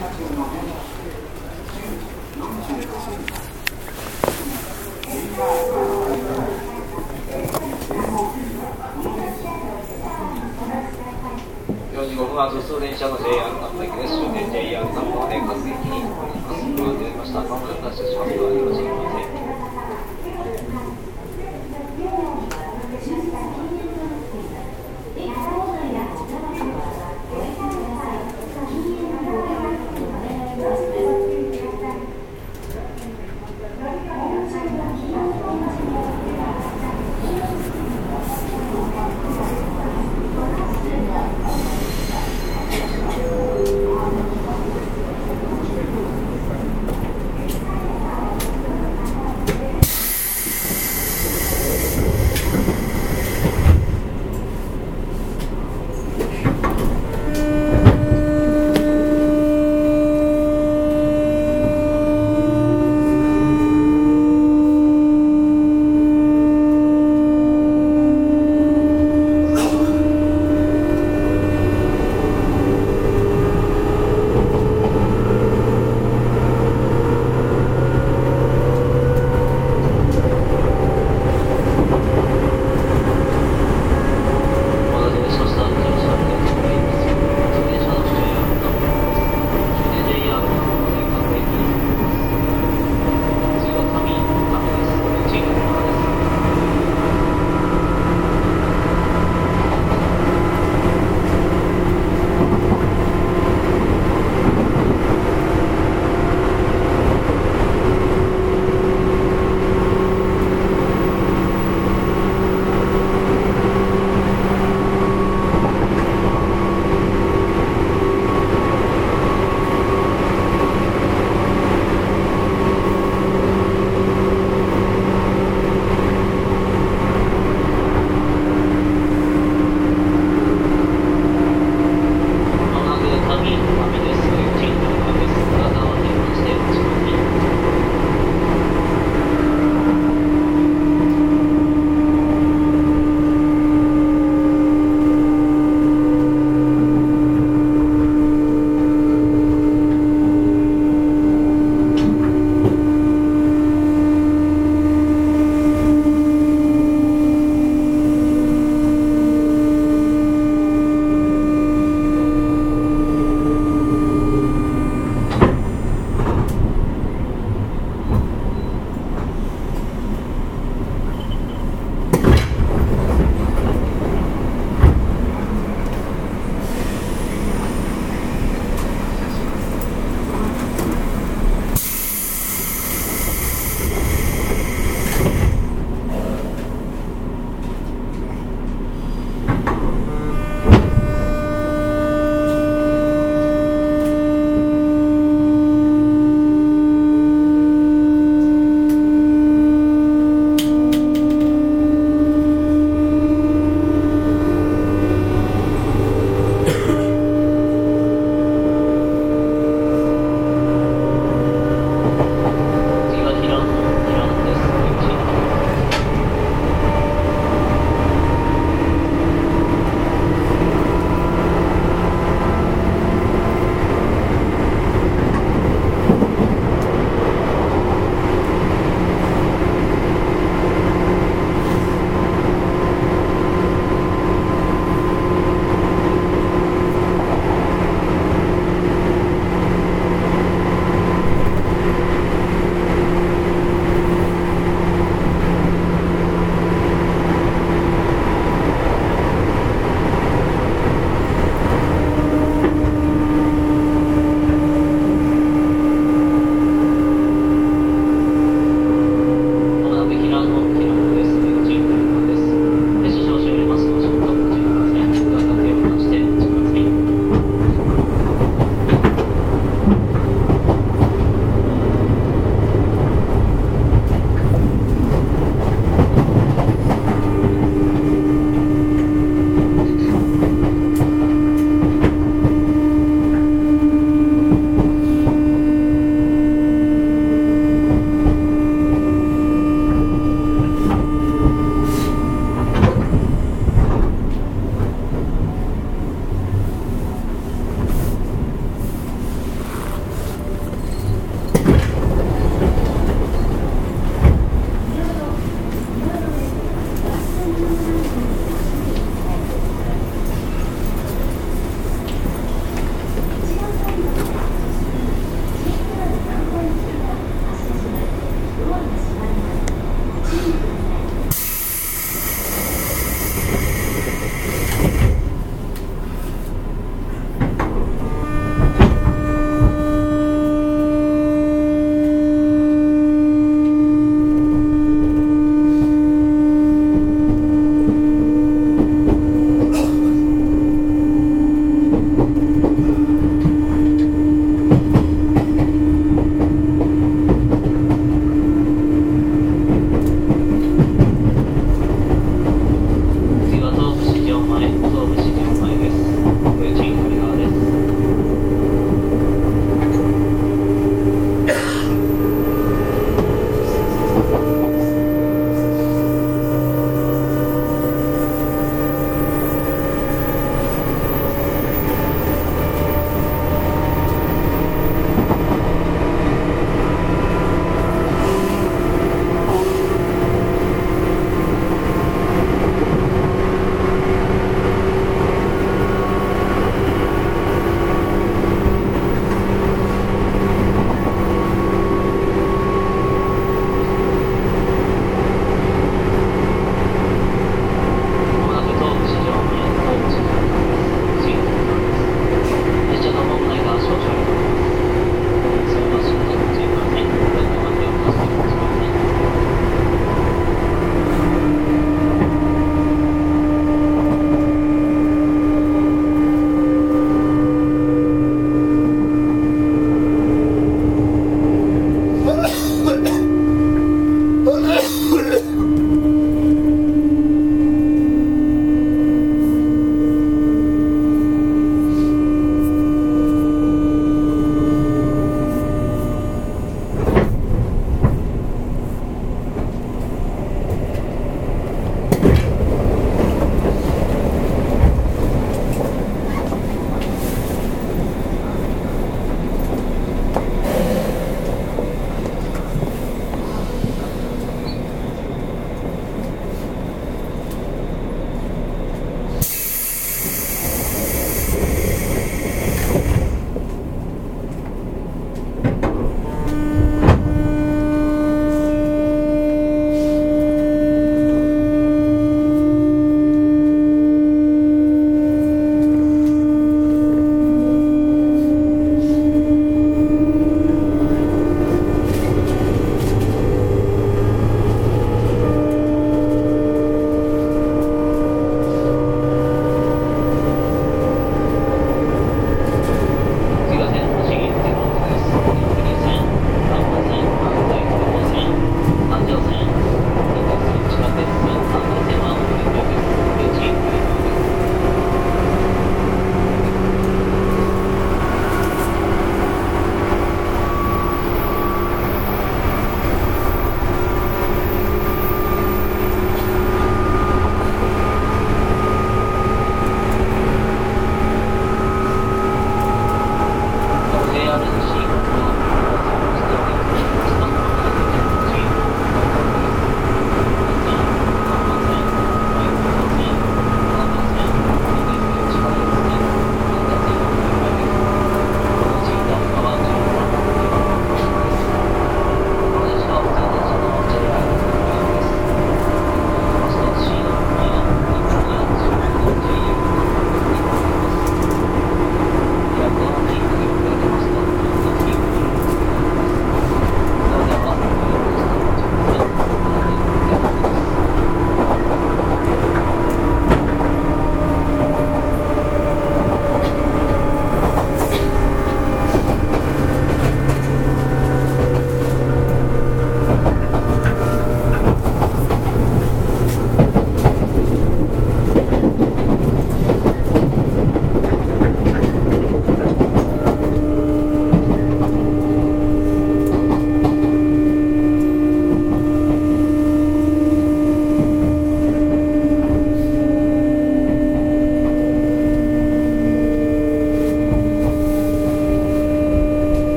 45分発通電車の JR の駅です。終点 JR 南方で各駅に乗ります。ご案内ました。まもなく発車しますのでよろし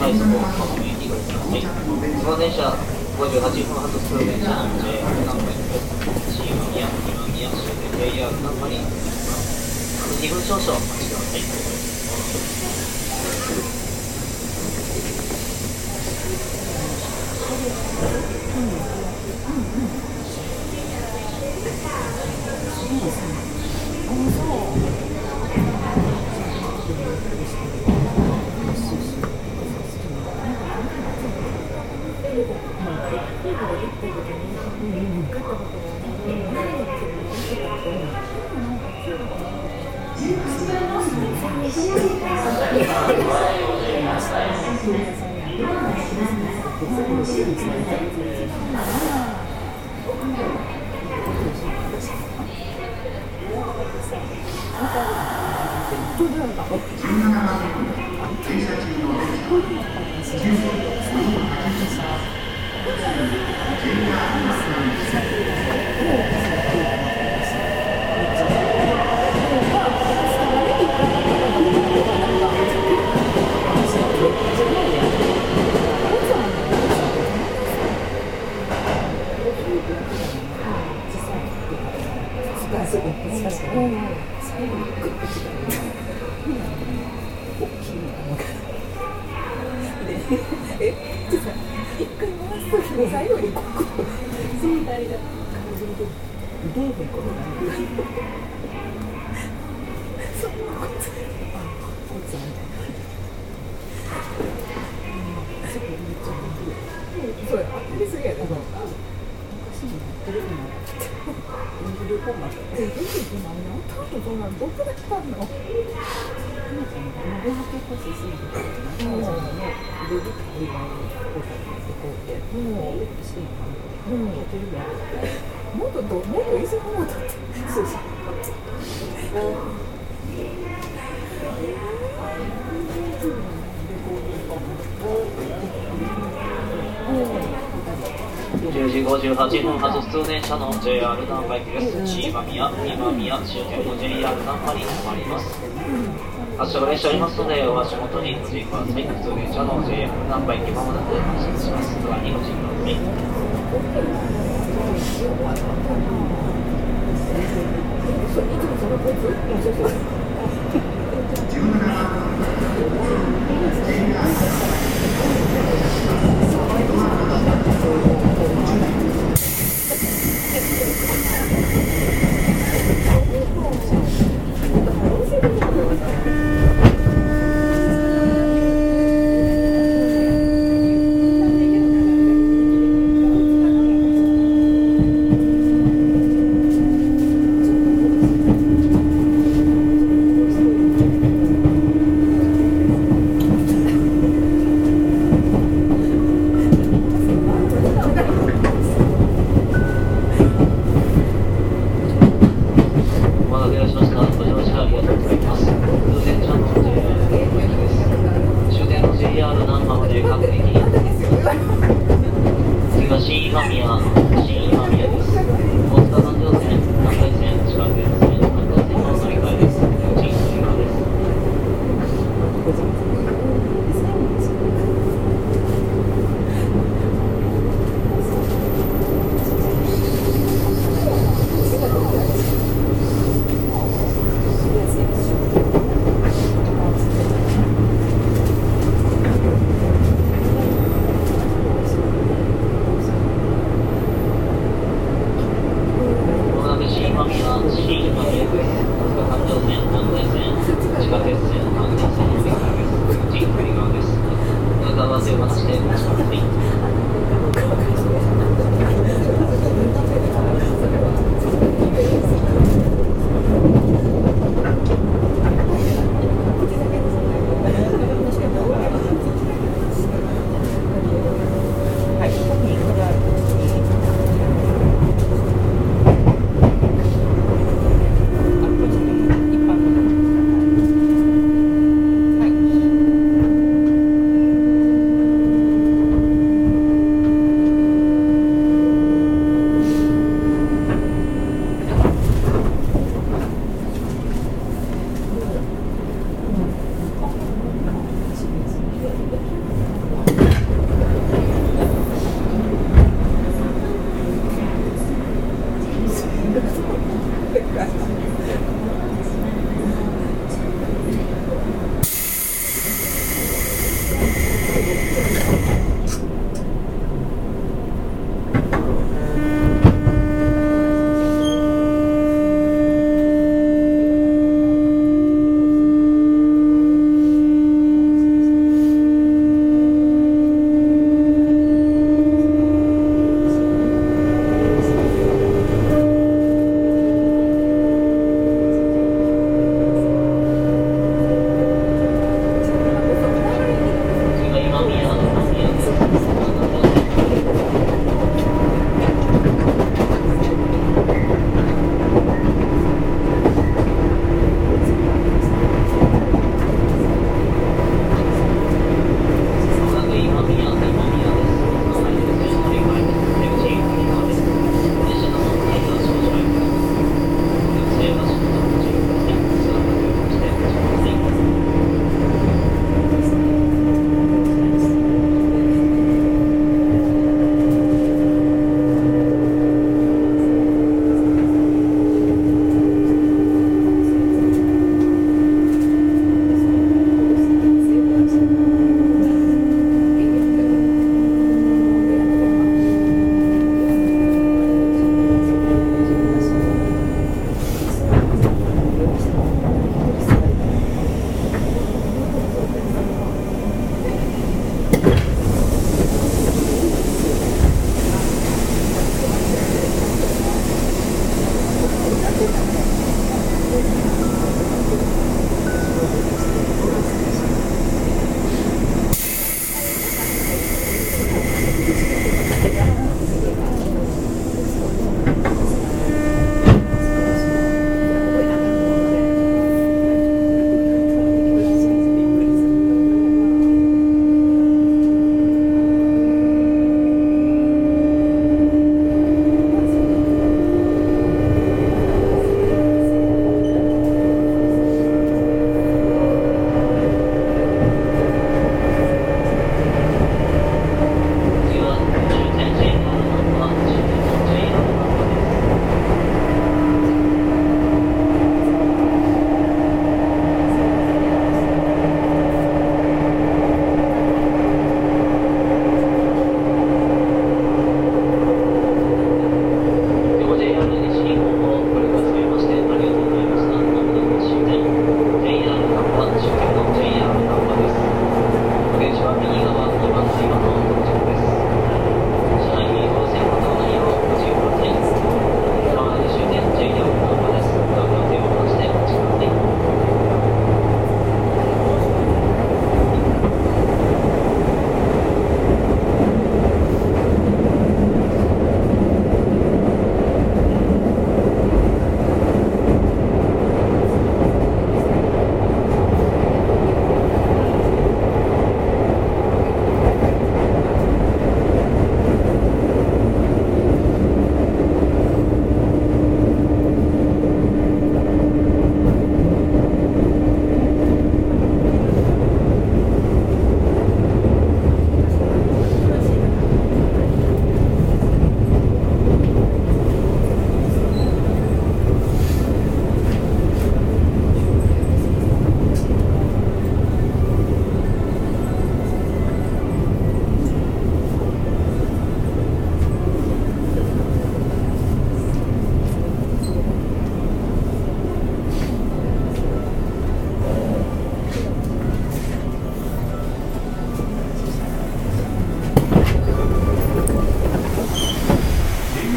快速をお進みにご覧くださいその電車58分発通電車 JR 南海です新宮今宮終点 JR 南海になります2分少々お待ちください10時58分発通電車の JR 南海駅です。新今宮今宮終点の JR 南海に停まります。発車が列車あります。のでお足元にご注意ください通電車の JR 南海駅まもなく発車します。ドアにご注意ください「分かった。すくなって。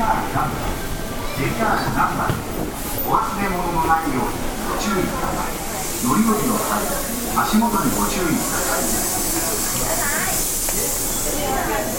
南部 JR 南波お忘れ物のないようにご注意ください。乗り降りの際足元にご注意ください。